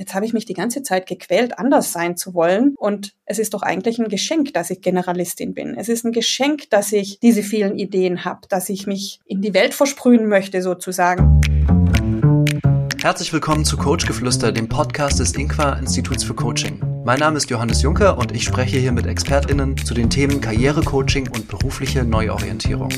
jetzt habe ich mich die ganze Zeit gequält, anders sein zu wollen. Und es ist doch eigentlich ein Geschenk, dass ich Generalistin bin. Es ist ein Geschenk, dass ich diese vielen Ideen habe, dass ich mich in die Welt versprühen möchte, sozusagen. Herzlich willkommen zu Coachgeflüster, dem Podcast des Inqua Instituts für Coaching. Mein Name ist Johannes Juncker und ich spreche hier mit ExpertInnen zu den Themen Karrierecoaching und berufliche Neuorientierung.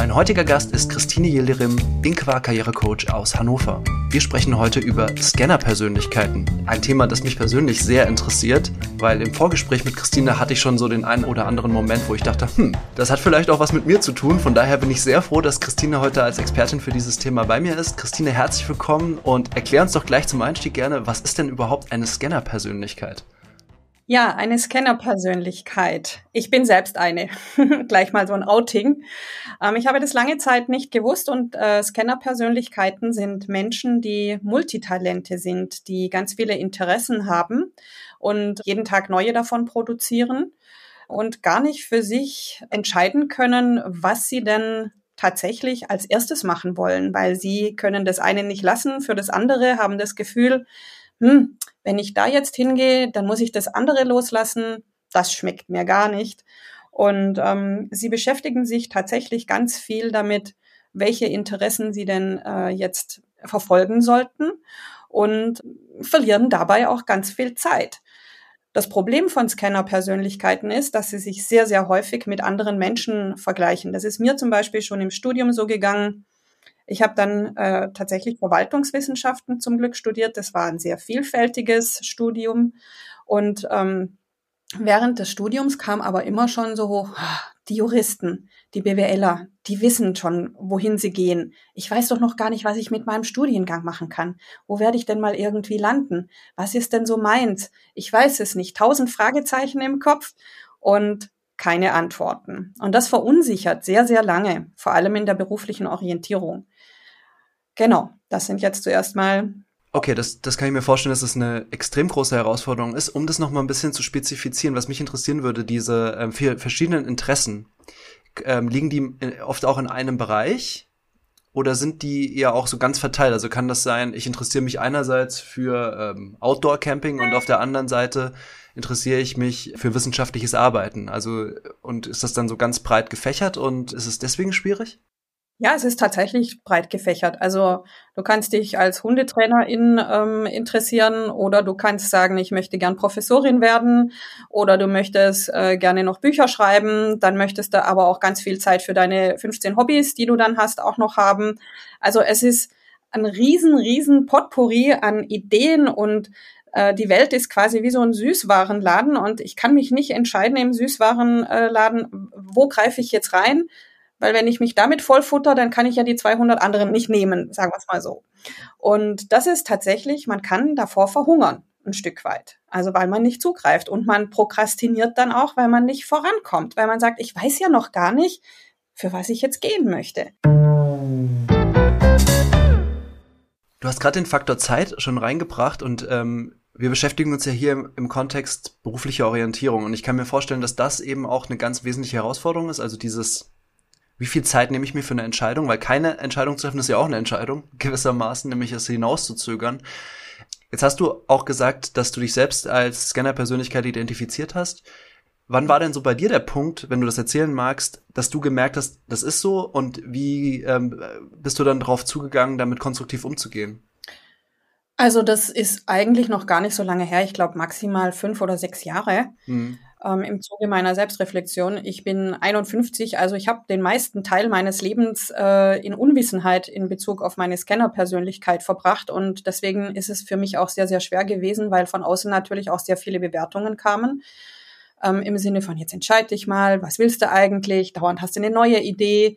Mein heutiger Gast ist Christine Jillerim, Inqua Karrierecoach aus Hannover. Wir sprechen heute über Scanner-Persönlichkeiten. Ein Thema, das mich persönlich sehr interessiert, weil im Vorgespräch mit Christine hatte ich schon so den einen oder anderen Moment, wo ich dachte, hm, das hat vielleicht auch was mit mir zu tun. Von daher bin ich sehr froh, dass Christine heute als Expertin für dieses Thema bei mir ist. Christine, herzlich willkommen und erklär uns doch gleich zum Einstieg gerne, was ist denn überhaupt eine Scanner-Persönlichkeit? Ja, eine Scanner-Persönlichkeit. Ich bin selbst eine. Gleich mal so ein Outing. Ähm, ich habe das lange Zeit nicht gewusst und äh, Scanner-Persönlichkeiten sind Menschen, die Multitalente sind, die ganz viele Interessen haben und jeden Tag neue davon produzieren und gar nicht für sich entscheiden können, was sie denn tatsächlich als erstes machen wollen, weil sie können das eine nicht lassen, für das andere haben das Gefühl, hm, wenn ich da jetzt hingehe, dann muss ich das andere loslassen. Das schmeckt mir gar nicht. Und ähm, sie beschäftigen sich tatsächlich ganz viel damit, welche Interessen sie denn äh, jetzt verfolgen sollten und verlieren dabei auch ganz viel Zeit. Das Problem von Scanner-Persönlichkeiten ist, dass sie sich sehr, sehr häufig mit anderen Menschen vergleichen. Das ist mir zum Beispiel schon im Studium so gegangen. Ich habe dann äh, tatsächlich Verwaltungswissenschaften zum Glück studiert. Das war ein sehr vielfältiges Studium. Und ähm, während des Studiums kam aber immer schon so hoch, ah, die Juristen, die BWLer, die wissen schon, wohin sie gehen. Ich weiß doch noch gar nicht, was ich mit meinem Studiengang machen kann. Wo werde ich denn mal irgendwie landen? Was ist denn so meins? Ich weiß es nicht. Tausend Fragezeichen im Kopf und keine Antworten. Und das verunsichert sehr, sehr lange, vor allem in der beruflichen Orientierung. Genau, das sind jetzt zuerst mal. Okay, das, das kann ich mir vorstellen, dass es das eine extrem große Herausforderung ist. Um das nochmal ein bisschen zu spezifizieren, was mich interessieren würde, diese ähm, vier verschiedenen Interessen, ähm, liegen die äh, oft auch in einem Bereich? Oder sind die ja auch so ganz verteilt? Also kann das sein, ich interessiere mich einerseits für ähm, Outdoor-Camping und auf der anderen Seite interessiere ich mich für wissenschaftliches Arbeiten. Also, und ist das dann so ganz breit gefächert und ist es deswegen schwierig? Ja, es ist tatsächlich breit gefächert. Also du kannst dich als Hundetrainerin ähm, interessieren oder du kannst sagen, ich möchte gern Professorin werden oder du möchtest äh, gerne noch Bücher schreiben. Dann möchtest du aber auch ganz viel Zeit für deine 15 Hobbys, die du dann hast, auch noch haben. Also es ist ein riesen, riesen Potpourri an Ideen und äh, die Welt ist quasi wie so ein Süßwarenladen und ich kann mich nicht entscheiden im Süßwarenladen, wo greife ich jetzt rein weil wenn ich mich damit vollfutter, dann kann ich ja die 200 anderen nicht nehmen, sagen wir es mal so. Und das ist tatsächlich, man kann davor verhungern, ein Stück weit. Also weil man nicht zugreift und man prokrastiniert dann auch, weil man nicht vorankommt, weil man sagt, ich weiß ja noch gar nicht, für was ich jetzt gehen möchte. Du hast gerade den Faktor Zeit schon reingebracht und ähm, wir beschäftigen uns ja hier im, im, Kontext berufliche Orientierung und ich kann mir vorstellen, dass das eben auch eine ganz wesentliche Herausforderung ist, also dieses wie viel Zeit nehme ich mir für eine Entscheidung, weil keine Entscheidung zu treffen ist ja auch eine Entscheidung, gewissermaßen, nämlich es hinauszuzögern. Jetzt hast du auch gesagt, dass du dich selbst als Scanner-Persönlichkeit identifiziert hast. Wann war denn so bei dir der Punkt, wenn du das erzählen magst, dass du gemerkt hast, das ist so und wie ähm, bist du dann darauf zugegangen, damit konstruktiv umzugehen? Also das ist eigentlich noch gar nicht so lange her. Ich glaube maximal fünf oder sechs Jahre. Mhm ähm, im Zuge meiner Selbstreflexion. Ich bin 51, also ich habe den meisten Teil meines Lebens äh, in Unwissenheit in Bezug auf meine Scanner-Persönlichkeit verbracht und deswegen ist es für mich auch sehr, sehr schwer gewesen, weil von außen natürlich auch sehr viele Bewertungen kamen. Ähm, Im Sinne von, jetzt entscheid dich mal, was willst du eigentlich? Dauernd hast du eine neue Idee.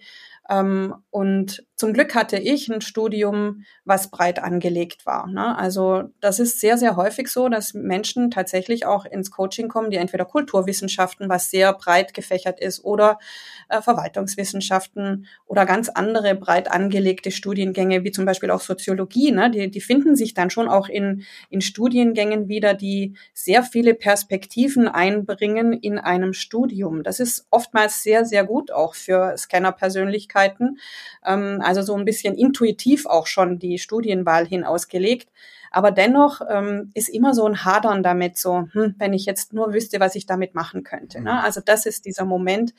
Ähm, und zum Glück hatte ich ein Studium, was breit angelegt war. Ne? Also das ist sehr, sehr häufig so, dass Menschen tatsächlich auch ins Coaching kommen, die entweder Kulturwissenschaften, was sehr breit gefächert ist, oder äh, Verwaltungswissenschaften oder ganz andere breit angelegte Studiengänge, wie zum Beispiel auch Soziologie. Ne? Die, die finden sich dann schon auch in, in Studiengängen wieder, die sehr viele Perspektiven einbringen in einem Studium. Das ist oftmals sehr, sehr gut auch für Scanner-Persönlichkeiten. Ähm, also so ein bisschen intuitiv auch schon die Studienwahl hin ausgelegt. Aber dennoch ähm, ist immer so ein Hadern damit, so, hm, wenn ich jetzt nur wüsste, was ich damit machen könnte. Ne? Mhm. Also das ist dieser Moment,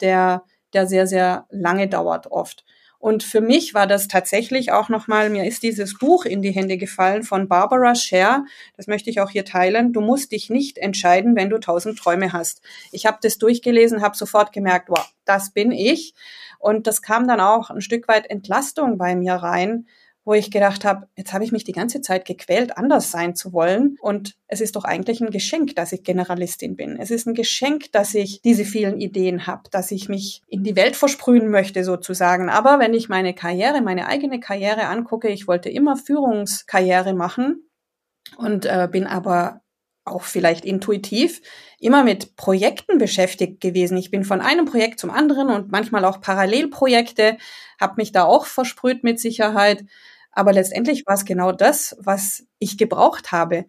der, der sehr, sehr lange dauert oft. Und für mich war das tatsächlich auch nochmal, mir ist dieses Buch in die Hände gefallen von Barbara Scher. Das möchte ich auch hier teilen. Du musst dich nicht entscheiden, wenn du tausend Träume hast. Ich habe das durchgelesen, habe sofort gemerkt, wow, das bin ich. Und das kam dann auch ein Stück weit Entlastung bei mir rein, wo ich gedacht habe, jetzt habe ich mich die ganze Zeit gequält, anders sein zu wollen. Und es ist doch eigentlich ein Geschenk, dass ich Generalistin bin. Es ist ein Geschenk, dass ich diese vielen Ideen habe, dass ich mich in die Welt versprühen möchte sozusagen. Aber wenn ich meine Karriere, meine eigene Karriere angucke, ich wollte immer Führungskarriere machen und äh, bin aber auch vielleicht intuitiv, immer mit Projekten beschäftigt gewesen. Ich bin von einem Projekt zum anderen und manchmal auch Parallelprojekte, habe mich da auch versprüht mit Sicherheit aber letztendlich war es genau das, was ich gebraucht habe.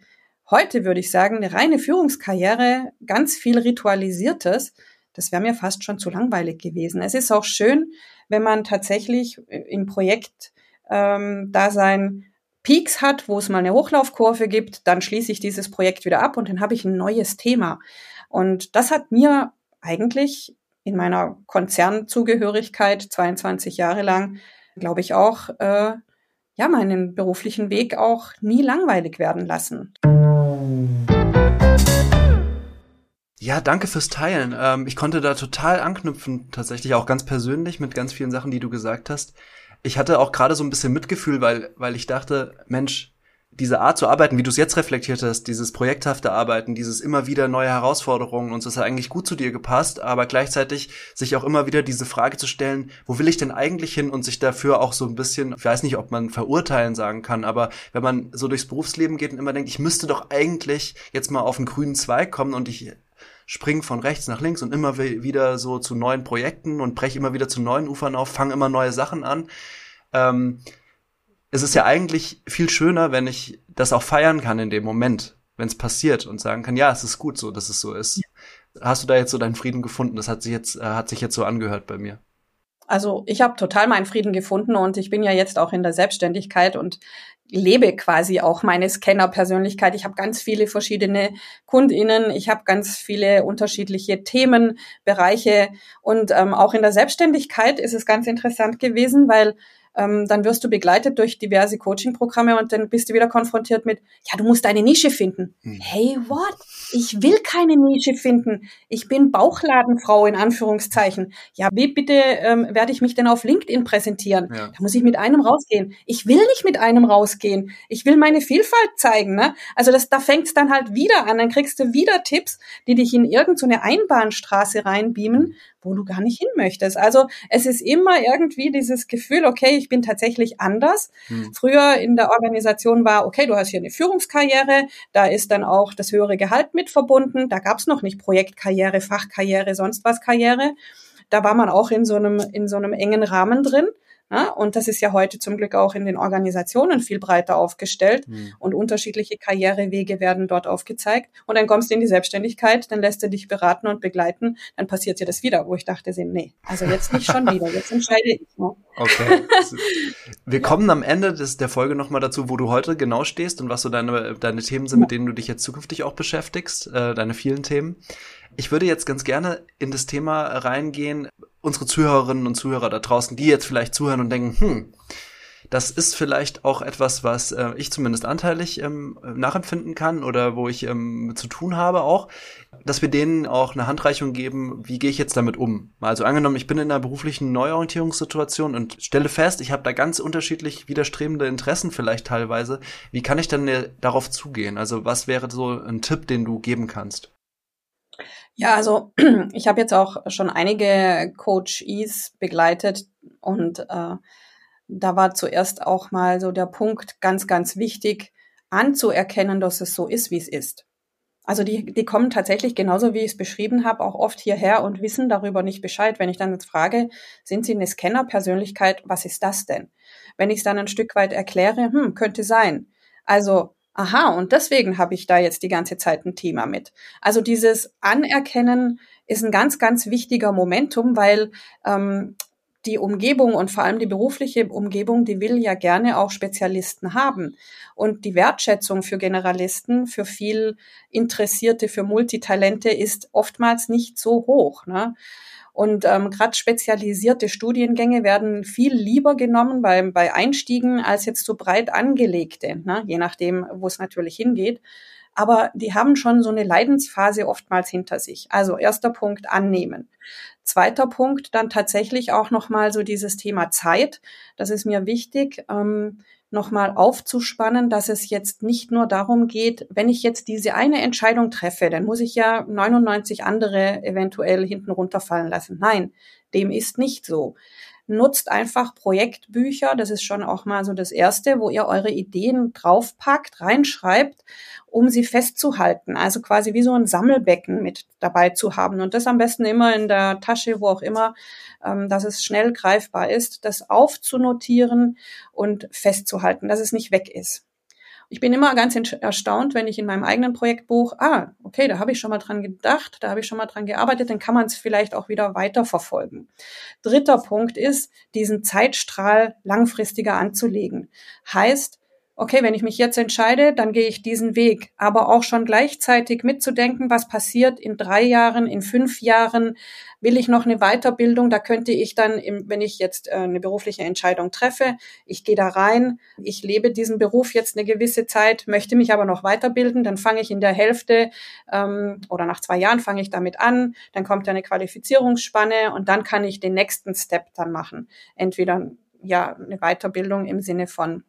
Heute würde ich sagen, eine reine Führungskarriere, ganz viel Ritualisiertes, das wäre mir fast schon zu langweilig gewesen. Es ist auch schön, wenn man tatsächlich im Projekt ähm, da sein Peaks hat, wo es mal eine Hochlaufkurve gibt, dann schließe ich dieses Projekt wieder ab und dann habe ich ein neues Thema. Und das hat mir eigentlich in meiner Konzernzugehörigkeit 22 Jahre lang, glaube ich, auch äh, ja, meinen beruflichen Weg auch nie langweilig werden lassen. Ja, danke fürs Teilen. Ähm, ich konnte da total anknüpfen, tatsächlich auch ganz persönlich mit ganz vielen Sachen, die du gesagt hast. Ich hatte auch gerade so ein bisschen Mitgefühl, weil, weil ich dachte, Mensch, diese Art zu arbeiten, wie du es jetzt reflektiert hast, dieses projekthafte Arbeiten, dieses immer wieder neue Herausforderungen und so, das hat eigentlich gut zu dir gepasst, aber gleichzeitig sich auch immer wieder diese Frage zu stellen, wo will ich denn eigentlich hin und sich dafür auch so ein bisschen, ich weiß nicht, ob man verurteilen sagen kann, aber wenn man so durchs Berufsleben geht und immer denkt, ich müsste doch eigentlich jetzt mal auf einen grünen Zweig kommen und ich spring von rechts nach links und immer wieder so zu neuen Projekten und breche immer wieder zu neuen Ufern auf, fange immer neue Sachen an. Ähm, es ist ja eigentlich viel schöner, wenn ich das auch feiern kann in dem Moment, wenn es passiert und sagen kann, ja, es ist gut so, dass es so ist. Ja. Hast du da jetzt so deinen Frieden gefunden? Das hat sich jetzt, äh, hat sich jetzt so angehört bei mir. Also ich habe total meinen Frieden gefunden und ich bin ja jetzt auch in der Selbstständigkeit und lebe quasi auch meine Scanner-Persönlichkeit. Ich habe ganz viele verschiedene KundInnen, ich habe ganz viele unterschiedliche Themenbereiche und ähm, auch in der Selbstständigkeit ist es ganz interessant gewesen, weil ähm, dann wirst du begleitet durch diverse Coaching-Programme und dann bist du wieder konfrontiert mit, ja, du musst deine Nische finden. Mhm. Hey, what? Ich will keine Nische finden. Ich bin Bauchladenfrau in Anführungszeichen. Ja, wie bitte ähm, werde ich mich denn auf LinkedIn präsentieren? Ja. Da muss ich mit einem rausgehen. Ich will nicht mit einem rausgehen. Ich will meine Vielfalt zeigen. Ne? Also das, da fängt es dann halt wieder an. Dann kriegst du wieder Tipps, die dich in irgendeine so Einbahnstraße reinbeamen, wo du gar nicht hin möchtest. Also es ist immer irgendwie dieses Gefühl, okay, ich bin tatsächlich anders. Hm. Früher in der Organisation war, okay, du hast hier eine Führungskarriere, da ist dann auch das höhere Gehalt mit verbunden. Da gab es noch nicht Projektkarriere, Fachkarriere, sonst was Karriere. Da war man auch in so einem, in so einem engen Rahmen drin. Ja, und das ist ja heute zum Glück auch in den Organisationen viel breiter aufgestellt mhm. und unterschiedliche Karrierewege werden dort aufgezeigt. Und dann kommst du in die Selbstständigkeit, dann lässt du dich beraten und begleiten, dann passiert dir das wieder, wo ich dachte, nee, also jetzt nicht schon wieder, jetzt entscheide ich. Ne? Okay. Wir kommen am Ende des, der Folge nochmal dazu, wo du heute genau stehst und was so deine, deine Themen sind, mit denen du dich jetzt zukünftig auch beschäftigst, äh, deine vielen Themen. Ich würde jetzt ganz gerne in das Thema reingehen, unsere Zuhörerinnen und Zuhörer da draußen, die jetzt vielleicht zuhören und denken, hm, das ist vielleicht auch etwas, was äh, ich zumindest anteilig ähm, nachempfinden kann oder wo ich ähm, zu tun habe auch, dass wir denen auch eine Handreichung geben, wie gehe ich jetzt damit um? Also angenommen, ich bin in einer beruflichen Neuorientierungssituation und stelle fest, ich habe da ganz unterschiedlich widerstrebende Interessen vielleicht teilweise. Wie kann ich dann äh, darauf zugehen? Also was wäre so ein Tipp, den du geben kannst? Ja, also ich habe jetzt auch schon einige Coaches begleitet und äh, da war zuerst auch mal so der Punkt ganz, ganz wichtig, anzuerkennen, dass es so ist, wie es ist. Also die, die kommen tatsächlich genauso, wie ich es beschrieben habe, auch oft hierher und wissen darüber nicht Bescheid. Wenn ich dann jetzt frage, sind Sie eine Scanner-Persönlichkeit, was ist das denn? Wenn ich es dann ein Stück weit erkläre, hm, könnte sein. Also aha, und deswegen habe ich da jetzt die ganze Zeit ein Thema mit. Also dieses Anerkennen ist ein ganz, ganz wichtiger Momentum, weil ähm, die Umgebung und vor allem die berufliche Umgebung, die will ja gerne auch Spezialisten haben. Und die Wertschätzung für Generalisten, für viel Interessierte, für Multitalente ist oftmals nicht so hoch. Ne? Und ähm, gerade spezialisierte Studiengänge werden viel lieber genommen bei, bei Einstiegen als jetzt so breit angelegte, ne? je nachdem, wo es natürlich hingeht. Aber die haben schon so eine Leidensphase oftmals hinter sich. Also erster Punkt annehmen. Zweiter Punkt dann tatsächlich auch nochmal so dieses Thema Zeit. Das ist mir wichtig. Ähm, nochmal aufzuspannen, dass es jetzt nicht nur darum geht, wenn ich jetzt diese eine Entscheidung treffe, dann muss ich ja 99 andere eventuell hinten runterfallen lassen. Nein, dem ist nicht so nutzt einfach Projektbücher. Das ist schon auch mal so das Erste, wo ihr eure Ideen draufpackt, reinschreibt, um sie festzuhalten. Also quasi wie so ein Sammelbecken mit dabei zu haben. Und das am besten immer in der Tasche, wo auch immer, ähm, dass es schnell greifbar ist, das aufzunotieren und festzuhalten, dass es nicht weg ist. Ich bin immer ganz erstaunt, wenn ich in meinem eigenen Projektbuch, ah, okay, da habe ich schon mal dran gedacht, da habe ich schon mal dran gearbeitet, dann kann man es vielleicht auch wieder weiterverfolgen. Dritter Punkt ist, diesen Zeitstrahl langfristiger anzulegen. Heißt, okay, wenn ich mich jetzt entscheide, dann gehe ich diesen Weg. Aber auch schon gleichzeitig mitzudenken, was passiert in drei Jahren, in fünf Jahren. Will ich noch eine Weiterbildung? Da könnte ich dann, wenn ich jetzt äh, eine berufliche Entscheidung treffe, ich gehe da rein, ich lebe diesen Beruf jetzt eine gewisse Zeit, möchte mich aber noch weiterbilden, dann fange ich in der Hälfte ähm, oder nach zwei Jahren fange ich damit an, dann kommt eine Qualifizierungsspanne und dann kann ich den nächsten Step dann machen. Entweder ja eine Weiterbildung im Sinne von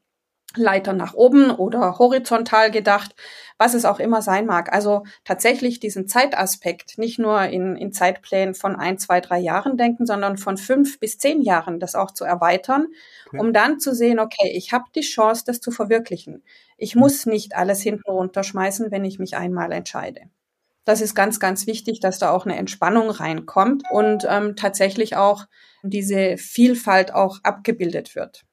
Leiter nach oben oder horizontal gedacht, was es auch immer sein mag. Also tatsächlich diesen Zeitaspekt nicht nur in, in Zeitplänen von ein, zwei, drei Jahren denken, sondern von fünf bis zehn Jahren das auch zu erweitern, okay. um dann zu sehen, okay, ich habe die Chance, das zu verwirklichen. Ich hm. muss nicht alles hinten runterschmeißen, wenn ich mich einmal entscheide. Das ist ganz, ganz wichtig, dass da auch eine Entspannung reinkommt und ähm, tatsächlich auch diese Vielfalt auch abgebildet wird.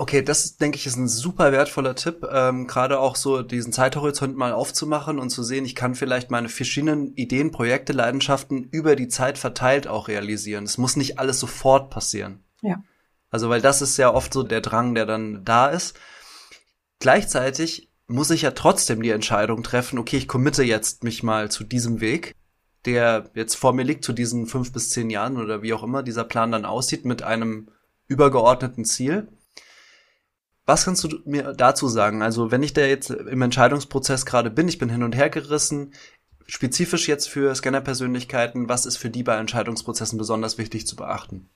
Okay, das denke ich ist ein super wertvoller Tipp, ähm, gerade auch so diesen Zeithorizont mal aufzumachen und zu sehen, ich kann vielleicht meine verschiedenen Ideen, Projekte, Leidenschaften über die Zeit verteilt auch realisieren. Es muss nicht alles sofort passieren. Ja. Also, weil das ist ja oft so der Drang, der dann da ist. Gleichzeitig muss ich ja trotzdem die Entscheidung treffen, okay, ich committe jetzt mich mal zu diesem Weg, der jetzt vor mir liegt, zu diesen fünf bis zehn Jahren oder wie auch immer dieser Plan dann aussieht, mit einem übergeordneten Ziel. Was kannst du mir dazu sagen? Also, wenn ich da jetzt im Entscheidungsprozess gerade bin, ich bin hin und her gerissen, spezifisch jetzt für Scanner-Persönlichkeiten, was ist für die bei Entscheidungsprozessen besonders wichtig zu beachten?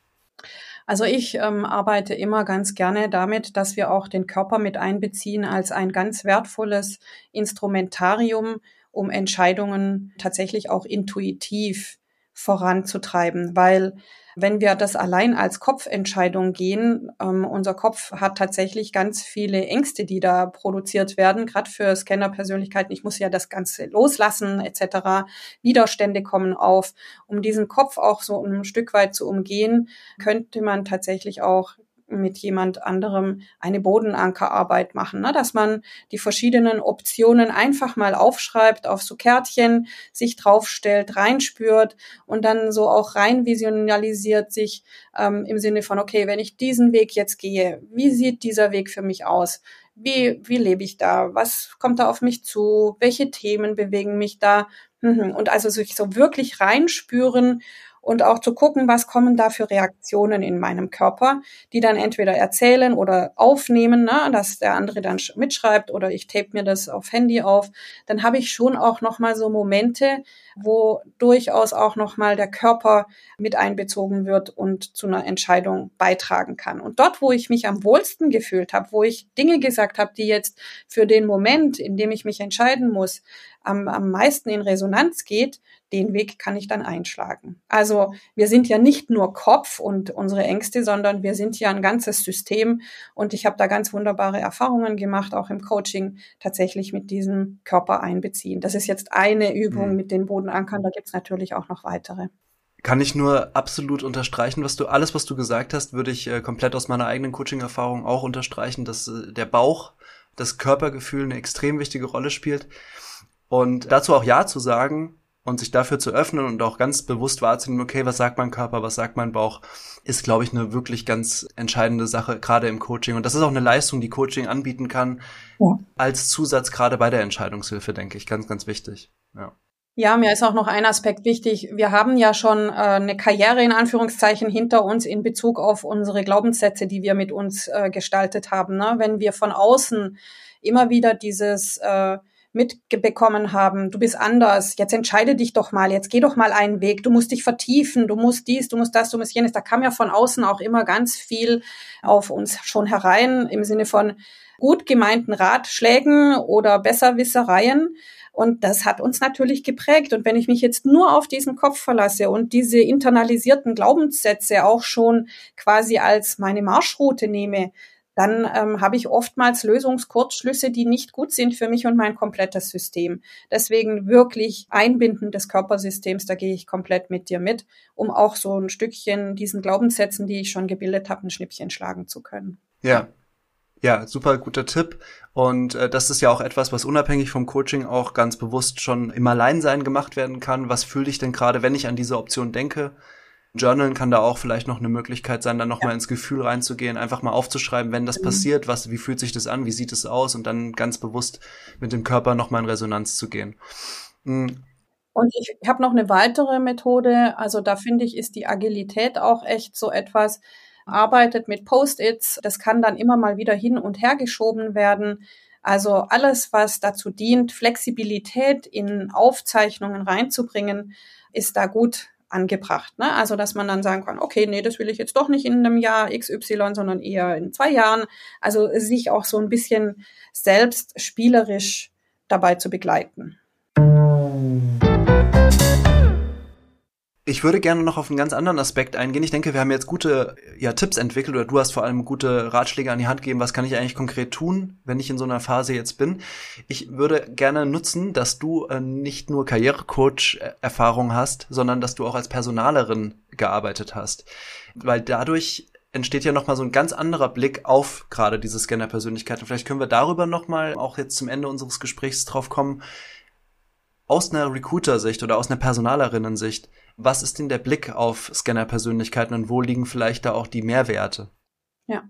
Also ich ähm, arbeite immer ganz gerne damit, dass wir auch den Körper mit einbeziehen als ein ganz wertvolles Instrumentarium, um Entscheidungen tatsächlich auch intuitiv voranzutreiben, weil wenn wir das allein als Kopfentscheidung gehen, ähm, unser Kopf hat tatsächlich ganz viele Ängste, die da produziert werden, gerade für Scanner-Persönlichkeiten. Ich muss ja das Ganze loslassen etc. Widerstände kommen auf. Um diesen Kopf auch so ein Stück weit zu umgehen, könnte man tatsächlich auch mit jemand anderem eine Bodenankerarbeit machen, ne? dass man die verschiedenen Optionen einfach mal aufschreibt auf so Kärtchen, sich draufstellt, reinspürt und dann so auch rein visionalisiert sich ähm, im Sinne von, okay, wenn ich diesen Weg jetzt gehe, wie sieht dieser Weg für mich aus? Wie, wie lebe ich da? Was kommt da auf mich zu? Welche Themen bewegen mich da? Mhm. Und also sich so wirklich reinspüren und auch zu gucken, was kommen da für Reaktionen in meinem Körper, die dann entweder erzählen oder aufnehmen, ne, dass der andere dann mitschreibt oder ich tape mir das auf Handy auf, dann habe ich schon auch noch mal so Momente, wo durchaus auch noch mal der Körper mit einbezogen wird und zu einer Entscheidung beitragen kann. Und dort, wo ich mich am wohlsten gefühlt habe, wo ich Dinge gesagt habe, die jetzt für den Moment, in dem ich mich entscheiden muss, am, am meisten in Resonanz geht, den Weg kann ich dann einschlagen. Also wir sind ja nicht nur Kopf und unsere Ängste, sondern wir sind ja ein ganzes System und ich habe da ganz wunderbare Erfahrungen gemacht, auch im Coaching tatsächlich mit diesem Körper einbeziehen. Das ist jetzt eine Übung mhm. mit den Bodenankern, da gibt's natürlich auch noch weitere. Kann ich nur absolut unterstreichen, was du alles, was du gesagt hast, würde ich äh, komplett aus meiner eigenen Coaching-Erfahrung auch unterstreichen, dass äh, der Bauch, das Körpergefühl eine extrem wichtige Rolle spielt. Und dazu auch Ja zu sagen, und sich dafür zu öffnen und auch ganz bewusst wahrzunehmen, okay, was sagt mein Körper, was sagt mein Bauch, ist, glaube ich, eine wirklich ganz entscheidende Sache, gerade im Coaching. Und das ist auch eine Leistung, die Coaching anbieten kann, ja. als Zusatz gerade bei der Entscheidungshilfe, denke ich, ganz, ganz wichtig. Ja. Ja, mir ist auch noch ein Aspekt wichtig. Wir haben ja schon äh, eine Karriere in Anführungszeichen hinter uns in Bezug auf unsere Glaubenssätze, die wir mit uns äh, gestaltet haben. Ne? Wenn wir von außen immer wieder dieses äh, mitbekommen haben, du bist anders, jetzt entscheide dich doch mal, jetzt geh doch mal einen Weg, du musst dich vertiefen, du musst dies, du musst das, du musst jenes. Da kam ja von außen auch immer ganz viel auf uns schon herein im Sinne von gut gemeinten Ratschlägen oder Besserwissereien. Und das hat uns natürlich geprägt. Und wenn ich mich jetzt nur auf diesen Kopf verlasse und diese internalisierten Glaubenssätze auch schon quasi als meine Marschroute nehme, dann ähm, habe ich oftmals Lösungskurzschlüsse, die nicht gut sind für mich und mein komplettes System. Deswegen wirklich Einbinden des Körpersystems, da gehe ich komplett mit dir mit, um auch so ein Stückchen diesen Glaubenssätzen, die ich schon gebildet habe, ein Schnippchen schlagen zu können. Ja, ja, super guter Tipp. Und äh, das ist ja auch etwas, was unabhängig vom Coaching auch ganz bewusst schon im Alleinsein gemacht werden kann. Was fühle ich denn gerade, wenn ich an diese Option denke? Journalen kann da auch vielleicht noch eine Möglichkeit sein, dann nochmal ja. ins Gefühl reinzugehen, einfach mal aufzuschreiben, wenn das mhm. passiert, was, wie fühlt sich das an, wie sieht es aus und dann ganz bewusst mit dem Körper nochmal in Resonanz zu gehen. Mhm. Und ich habe noch eine weitere Methode, also da finde ich, ist die Agilität auch echt so etwas, arbeitet mit Post-its, das kann dann immer mal wieder hin und her geschoben werden. Also alles, was dazu dient, Flexibilität in Aufzeichnungen reinzubringen, ist da gut angebracht. Ne? Also, dass man dann sagen kann, okay, nee, das will ich jetzt doch nicht in einem Jahr XY, sondern eher in zwei Jahren. Also sich auch so ein bisschen selbst spielerisch dabei zu begleiten. Ich würde gerne noch auf einen ganz anderen Aspekt eingehen. Ich denke, wir haben jetzt gute ja, Tipps entwickelt oder du hast vor allem gute Ratschläge an die Hand gegeben. Was kann ich eigentlich konkret tun, wenn ich in so einer Phase jetzt bin? Ich würde gerne nutzen, dass du äh, nicht nur Karrierecoach-Erfahrung hast, sondern dass du auch als Personalerin gearbeitet hast. Weil dadurch entsteht ja nochmal so ein ganz anderer Blick auf gerade diese Scanner-Persönlichkeit. Und vielleicht können wir darüber nochmal auch jetzt zum Ende unseres Gesprächs drauf kommen, aus einer Recruiter-Sicht oder aus einer Personalerinnen-Sicht was ist denn der Blick auf Scanner-Persönlichkeiten und wo liegen vielleicht da auch die Mehrwerte? Ja,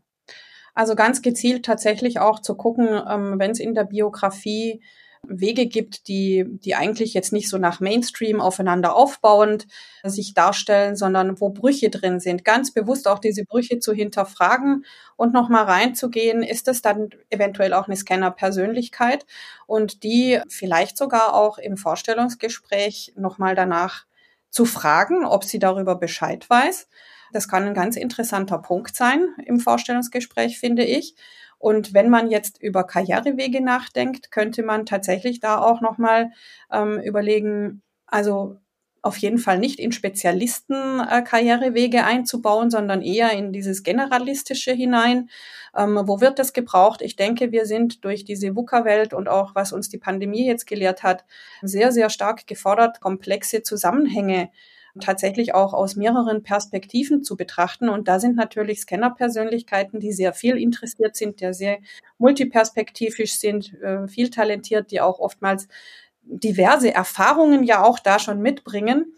also ganz gezielt tatsächlich auch zu gucken, ähm, wenn es in der Biografie Wege gibt, die, die eigentlich jetzt nicht so nach Mainstream aufeinander aufbauend sich darstellen, sondern wo Brüche drin sind. Ganz bewusst auch diese Brüche zu hinterfragen und nochmal reinzugehen, ist es dann eventuell auch eine Scanner-Persönlichkeit und die vielleicht sogar auch im Vorstellungsgespräch nochmal danach zu fragen, ob sie darüber Bescheid weiß. Das kann ein ganz interessanter Punkt sein im Vorstellungsgespräch, finde ich. Und wenn man jetzt über Karrierewege nachdenkt, könnte man tatsächlich da auch nochmal ähm, überlegen, also auf jeden Fall nicht in Spezialisten äh, einzubauen, sondern eher in dieses Generalistische hinein. Ähm, wo wird das gebraucht? Ich denke, wir sind durch diese VUCA-Welt und auch was uns die Pandemie jetzt gelehrt hat, sehr, sehr stark gefordert, komplexe Zusammenhänge tatsächlich auch aus mehreren Perspektiven zu betrachten. Und da sind natürlich Scanner-Persönlichkeiten, die sehr viel interessiert sind, die sehr multiperspektivisch sind, äh, viel talentiert, die auch oftmals diverse Erfahrungen ja auch da schon mitbringen,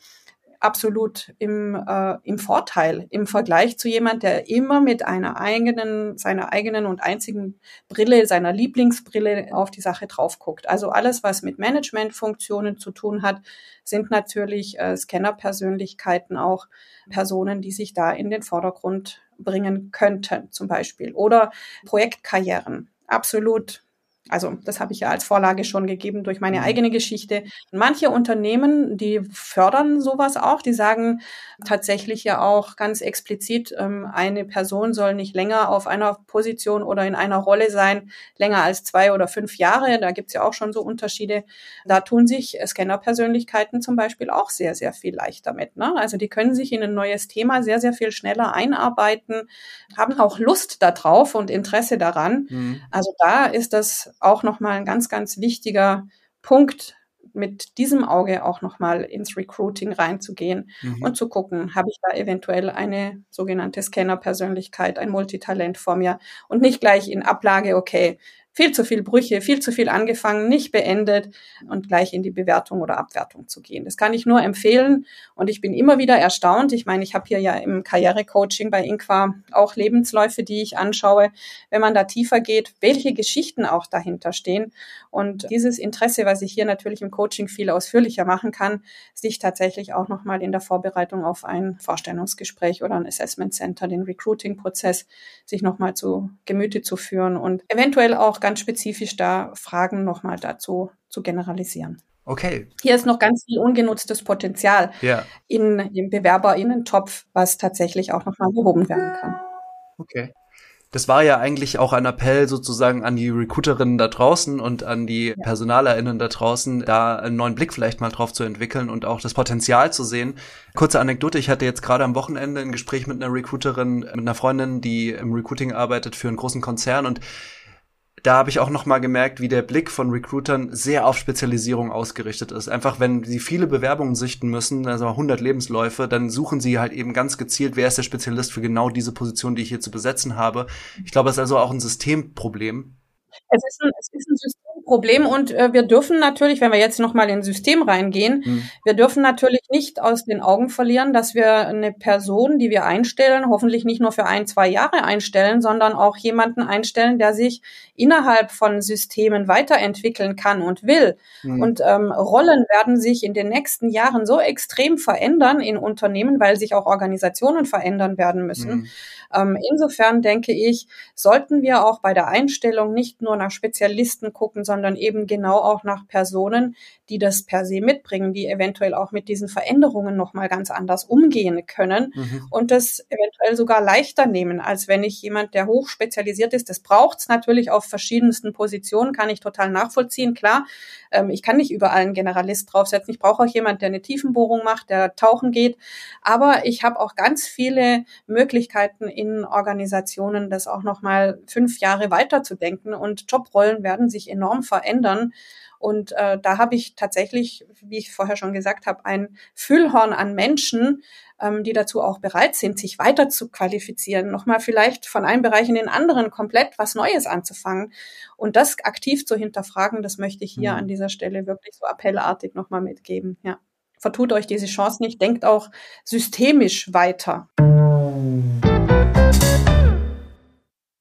absolut im, äh, im Vorteil im Vergleich zu jemand, der immer mit einer eigenen, seiner eigenen und einzigen Brille, seiner Lieblingsbrille auf die Sache drauf guckt. Also alles, was mit Managementfunktionen zu tun hat, sind natürlich äh, Scanner-Persönlichkeiten auch Personen, die sich da in den Vordergrund bringen könnten, zum Beispiel. Oder Projektkarrieren. Absolut also das habe ich ja als Vorlage schon gegeben durch meine mhm. eigene Geschichte. Manche Unternehmen, die fördern sowas auch, die sagen tatsächlich ja auch ganz explizit, ähm, eine Person soll nicht länger auf einer Position oder in einer Rolle sein, länger als zwei oder fünf Jahre. Da gibt's ja auch schon so Unterschiede. Da tun sich Scanner-Persönlichkeiten zum Beispiel auch sehr, sehr viel leichter mit. Ne? Also die können sich in ein neues Thema sehr, sehr viel schneller einarbeiten, haben auch Lust darauf und Interesse daran. Mhm. Also da ist das auch nochmal ein ganz, ganz wichtiger Punkt, mit diesem Auge auch nochmal ins Recruiting reinzugehen mhm. und zu gucken, habe ich da eventuell eine sogenannte Scanner-Persönlichkeit, ein Multitalent vor mir und nicht gleich in Ablage, okay, viel zu viel Brüche, viel zu viel angefangen, nicht beendet und gleich in die Bewertung oder Abwertung zu gehen. Das kann ich nur empfehlen und ich bin immer wieder erstaunt. Ich meine, ich habe hier ja im Karrierecoaching bei Inqua auch Lebensläufe, die ich anschaue, wenn man da tiefer geht, welche Geschichten auch dahinter stehen und dieses Interesse, was ich hier natürlich im Coaching viel ausführlicher machen kann, sich tatsächlich auch nochmal in der Vorbereitung auf ein Vorstellungsgespräch oder ein Assessment Center, den Recruiting-Prozess, sich nochmal zu Gemüte zu führen und eventuell auch ganz spezifisch da Fragen nochmal dazu zu generalisieren. Okay. Hier ist noch ganz viel ungenutztes Potenzial ja. in dem BewerberInnen-Topf, was tatsächlich auch nochmal behoben werden kann. Okay. Das war ja eigentlich auch ein Appell sozusagen an die Recruiterinnen da draußen und an die ja. PersonalerInnen da draußen, da einen neuen Blick vielleicht mal drauf zu entwickeln und auch das Potenzial zu sehen. Kurze Anekdote, ich hatte jetzt gerade am Wochenende ein Gespräch mit einer Recruiterin, mit einer Freundin, die im Recruiting arbeitet für einen großen Konzern und da habe ich auch noch mal gemerkt, wie der Blick von Recruitern sehr auf Spezialisierung ausgerichtet ist. Einfach, wenn sie viele Bewerbungen sichten müssen, also 100 Lebensläufe, dann suchen sie halt eben ganz gezielt, wer ist der Spezialist für genau diese Position, die ich hier zu besetzen habe. Ich glaube, es ist also auch ein Systemproblem. Es ist ein, es ist ein Systemproblem und äh, wir dürfen natürlich, wenn wir jetzt nochmal in System reingehen, hm. wir dürfen natürlich nicht aus den Augen verlieren, dass wir eine Person, die wir einstellen, hoffentlich nicht nur für ein, zwei Jahre einstellen, sondern auch jemanden einstellen, der sich innerhalb von Systemen weiterentwickeln kann und will. Hm. Und ähm, Rollen werden sich in den nächsten Jahren so extrem verändern in Unternehmen, weil sich auch Organisationen verändern werden müssen. Hm. Ähm, insofern denke ich, sollten wir auch bei der Einstellung nicht nur nach Spezialisten gucken, sondern eben genau auch nach Personen, die das per se mitbringen, die eventuell auch mit diesen Veränderungen nochmal ganz anders umgehen können mhm. und das eventuell sogar leichter nehmen, als wenn ich jemand, der hochspezialisiert ist, das braucht es natürlich auf verschiedensten Positionen, kann ich total nachvollziehen, klar. Ähm, ich kann nicht überall einen Generalist draufsetzen. Ich brauche auch jemand, der eine Tiefenbohrung macht, der tauchen geht. Aber ich habe auch ganz viele Möglichkeiten in Organisationen, das auch nochmal fünf Jahre weiterzudenken und Jobrollen werden sich enorm verändern. Und äh, da habe ich tatsächlich, wie ich vorher schon gesagt habe, ein Füllhorn an Menschen, ähm, die dazu auch bereit sind, sich weiter zu qualifizieren, nochmal vielleicht von einem Bereich in den anderen komplett was Neues anzufangen und das aktiv zu hinterfragen, das möchte ich hier mhm. an dieser Stelle wirklich so appellartig nochmal mitgeben. Ja. Vertut euch diese Chance nicht, denkt auch systemisch weiter.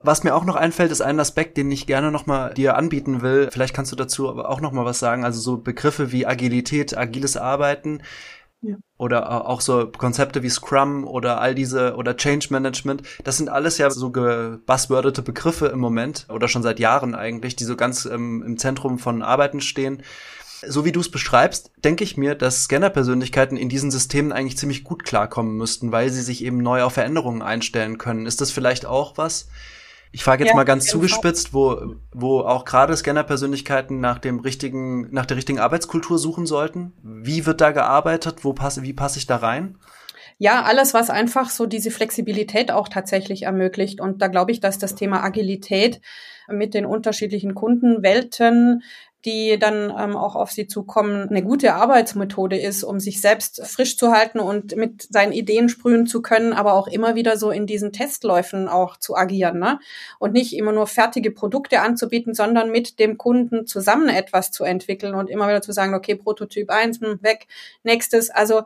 Was mir auch noch einfällt, ist ein Aspekt, den ich gerne nochmal dir anbieten will. Vielleicht kannst du dazu aber auch nochmal was sagen. Also so Begriffe wie Agilität, agiles Arbeiten. Ja. Oder auch so Konzepte wie Scrum oder all diese oder Change Management, das sind alles ja so gebuzzwordete Begriffe im Moment oder schon seit Jahren eigentlich, die so ganz ähm, im Zentrum von Arbeiten stehen. So wie du es beschreibst, denke ich mir, dass Scanner-Persönlichkeiten in diesen Systemen eigentlich ziemlich gut klarkommen müssten, weil sie sich eben neu auf Veränderungen einstellen können. Ist das vielleicht auch was, ich frage jetzt ja, mal ganz zugespitzt, wo, wo auch gerade Scanner-Persönlichkeiten nach dem richtigen, nach der richtigen Arbeitskultur suchen sollten. Wie wird da gearbeitet? Wo passe, wie passe ich da rein? Ja, alles, was einfach so diese Flexibilität auch tatsächlich ermöglicht. Und da glaube ich, dass das Thema Agilität mit den unterschiedlichen Kundenwelten die dann ähm, auch auf sie zukommen, eine gute Arbeitsmethode ist, um sich selbst frisch zu halten und mit seinen Ideen sprühen zu können, aber auch immer wieder so in diesen Testläufen auch zu agieren. Ne? Und nicht immer nur fertige Produkte anzubieten, sondern mit dem Kunden zusammen etwas zu entwickeln und immer wieder zu sagen, okay, Prototyp eins hm, weg, nächstes. Also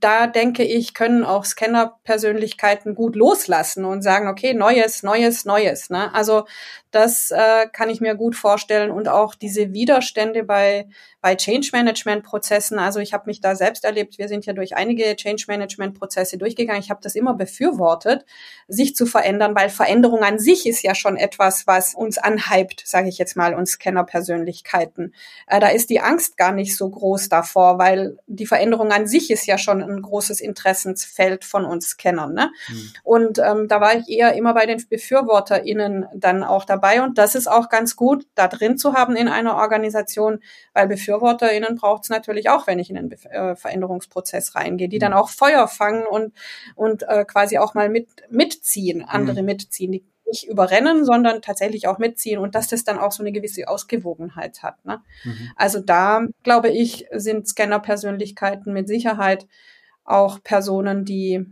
da denke ich, können auch Scanner-Persönlichkeiten gut loslassen und sagen, okay, neues, neues, neues. Ne? Also das äh, kann ich mir gut vorstellen und auch diese Widerstände bei bei Change Management Prozessen. Also ich habe mich da selbst erlebt. Wir sind ja durch einige Change Management Prozesse durchgegangen. Ich habe das immer befürwortet, sich zu verändern, weil Veränderung an sich ist ja schon etwas, was uns anhypt, sage ich jetzt mal, uns Scanner-Persönlichkeiten. Äh, da ist die Angst gar nicht so groß davor, weil die Veränderung an sich ist ja schon ein großes Interessensfeld von uns Scannern. Ne? Mhm. Und ähm, da war ich eher immer bei den BefürworterInnen dann auch dabei. Und das ist auch ganz gut, da drin zu haben in einer Organisation, weil Befürworter BefürworterInnen braucht es natürlich auch, wenn ich in den Be äh, Veränderungsprozess reingehe, die dann mhm. auch Feuer fangen und, und äh, quasi auch mal mit, mitziehen, andere mhm. mitziehen, die nicht überrennen, sondern tatsächlich auch mitziehen und dass das dann auch so eine gewisse Ausgewogenheit hat. Ne? Mhm. Also da, glaube ich, sind Scanner-Persönlichkeiten mit Sicherheit auch Personen, die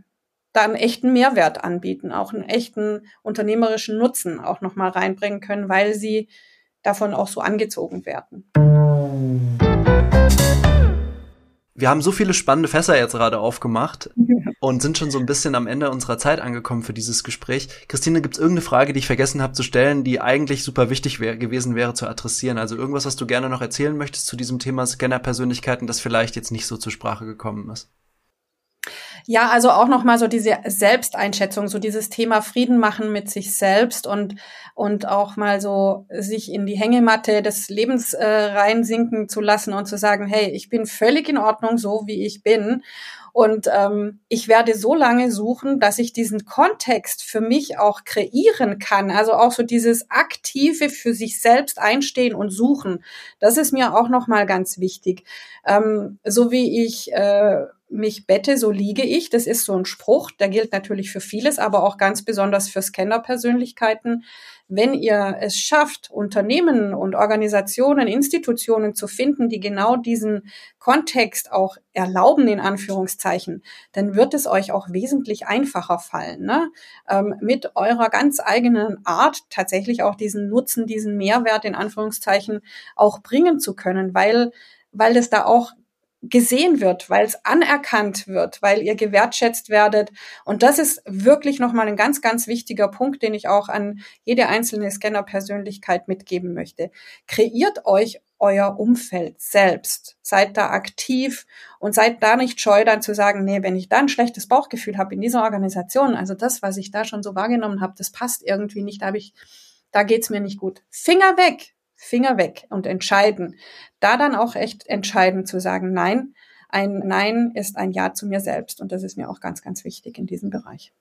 da einen echten Mehrwert anbieten, auch einen echten unternehmerischen Nutzen auch nochmal reinbringen können, weil sie davon auch so angezogen werden. Wir haben so viele spannende Fässer jetzt gerade aufgemacht und sind schon so ein bisschen am Ende unserer Zeit angekommen für dieses Gespräch. Christine, gibt es irgendeine Frage, die ich vergessen habe zu stellen, die eigentlich super wichtig wär, gewesen wäre zu adressieren? Also irgendwas, was du gerne noch erzählen möchtest zu diesem Thema Scanner-Persönlichkeiten, das vielleicht jetzt nicht so zur Sprache gekommen ist? Ja, also auch nochmal so diese Selbsteinschätzung, so dieses Thema Frieden machen mit sich selbst und, und auch mal so sich in die Hängematte des Lebens äh, reinsinken zu lassen und zu sagen, hey, ich bin völlig in Ordnung, so wie ich bin. Und ähm, ich werde so lange suchen, dass ich diesen Kontext für mich auch kreieren kann. Also auch so dieses aktive für sich selbst einstehen und suchen. Das ist mir auch nochmal ganz wichtig. Ähm, so wie ich äh, mich bette, so liege ich. Das ist so ein Spruch, der gilt natürlich für vieles, aber auch ganz besonders für Scanner-Persönlichkeiten. Wenn ihr es schafft, Unternehmen und Organisationen, Institutionen zu finden, die genau diesen Kontext auch erlauben, in Anführungszeichen, dann wird es euch auch wesentlich einfacher fallen, ne? Ähm, mit eurer ganz eigenen Art tatsächlich auch diesen Nutzen, diesen Mehrwert in Anführungszeichen auch bringen zu können, weil weil es da auch gesehen wird, weil es anerkannt wird, weil ihr gewertschätzt werdet. Und das ist wirklich nochmal ein ganz, ganz wichtiger Punkt, den ich auch an jede einzelne Scanner-Persönlichkeit mitgeben möchte. Kreiert euch euer Umfeld selbst. Seid da aktiv und seid da nicht scheu, dann zu sagen, nee, wenn ich da ein schlechtes Bauchgefühl habe in dieser Organisation, also das, was ich da schon so wahrgenommen habe, das passt irgendwie nicht, da habe ich, da geht's mir nicht gut. Finger weg, Finger weg und entscheiden. Da dann auch echt entscheiden zu sagen, nein, ein Nein ist ein Ja zu mir selbst. Und das ist mir auch ganz, ganz wichtig in diesem Bereich.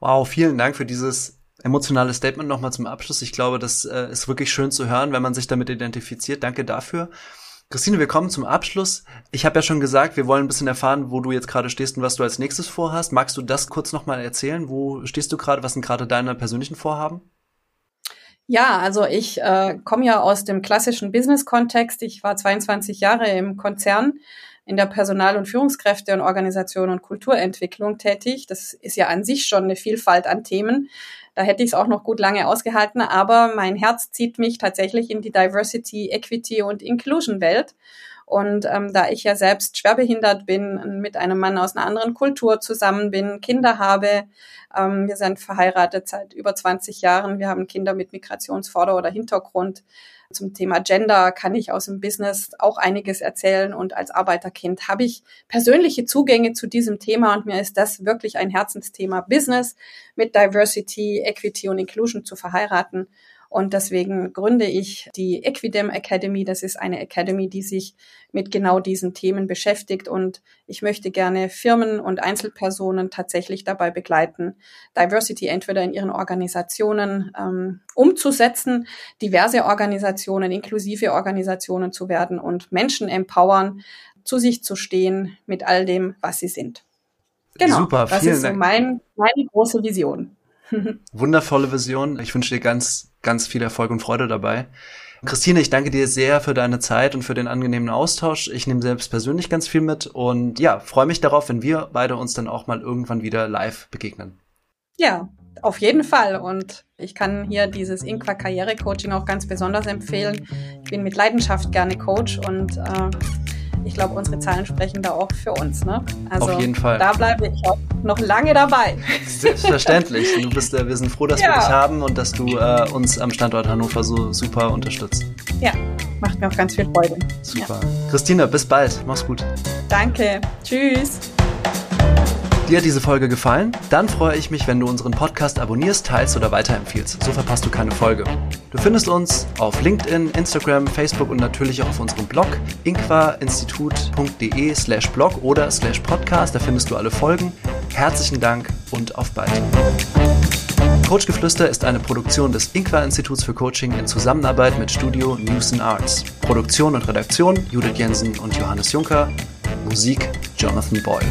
Wow, vielen Dank für dieses emotionale Statement nochmal zum Abschluss. Ich glaube, das äh, ist wirklich schön zu hören, wenn man sich damit identifiziert. Danke dafür. Christine, wir kommen zum Abschluss. Ich habe ja schon gesagt, wir wollen ein bisschen erfahren, wo du jetzt gerade stehst und was du als nächstes vorhast. Magst du das kurz nochmal erzählen? Wo stehst du gerade? Was sind gerade deine persönlichen Vorhaben? Ja, also ich äh, komme ja aus dem klassischen Business-Kontext. Ich war 22 Jahre im Konzern in der Personal- und Führungskräfte und Organisation und Kulturentwicklung tätig. Das ist ja an sich schon eine Vielfalt an Themen. Da hätte ich es auch noch gut lange ausgehalten, aber mein Herz zieht mich tatsächlich in die Diversity, Equity und Inclusion Welt. Und ähm, da ich ja selbst schwerbehindert bin, mit einem Mann aus einer anderen Kultur zusammen bin, Kinder habe, ähm, wir sind verheiratet seit über 20 Jahren, wir haben Kinder mit Migrationsvorder- oder Hintergrund. Zum Thema Gender kann ich aus dem Business auch einiges erzählen und als Arbeiterkind habe ich persönliche Zugänge zu diesem Thema und mir ist das wirklich ein Herzensthema, Business mit Diversity, Equity und Inclusion zu verheiraten. Und deswegen gründe ich die Equidem Academy. Das ist eine Academy, die sich mit genau diesen Themen beschäftigt. Und ich möchte gerne Firmen und Einzelpersonen tatsächlich dabei begleiten, Diversity entweder in ihren Organisationen ähm, umzusetzen, diverse Organisationen, inklusive Organisationen zu werden und Menschen empowern, zu sich zu stehen mit all dem, was sie sind. Genau, Super, das ist so mein, meine große Vision. Wundervolle Vision. Ich wünsche dir ganz, ganz viel Erfolg und Freude dabei. Christine, ich danke dir sehr für deine Zeit und für den angenehmen Austausch. Ich nehme selbst persönlich ganz viel mit und ja, freue mich darauf, wenn wir beide uns dann auch mal irgendwann wieder live begegnen. Ja, auf jeden Fall. Und ich kann hier dieses Inqua Karriere Coaching auch ganz besonders empfehlen. Ich bin mit Leidenschaft gerne Coach und äh, ich glaube, unsere Zahlen sprechen da auch für uns. Ne? Also Auf jeden Fall. Da bleibe ich auch noch lange dabei. Selbstverständlich. Du bist, äh, wir sind froh, dass ja. wir dich haben und dass du äh, uns am Standort Hannover so super unterstützt. Ja, macht mir auch ganz viel Freude. Super. Ja. Christina, bis bald. Mach's gut. Danke. Tschüss. Dir hat diese Folge gefallen? Dann freue ich mich, wenn du unseren Podcast abonnierst, teilst oder weiterempfiehlst. So verpasst du keine Folge. Du findest uns auf LinkedIn, Instagram, Facebook und natürlich auch auf unserem Blog inquainstitut.de slash blog oder slash podcast. Da findest du alle Folgen. Herzlichen Dank und auf bald. Coachgeflüster ist eine Produktion des Inqua-Instituts für Coaching in Zusammenarbeit mit Studio News and Arts. Produktion und Redaktion Judith Jensen und Johannes Juncker. Musik Jonathan Boyle.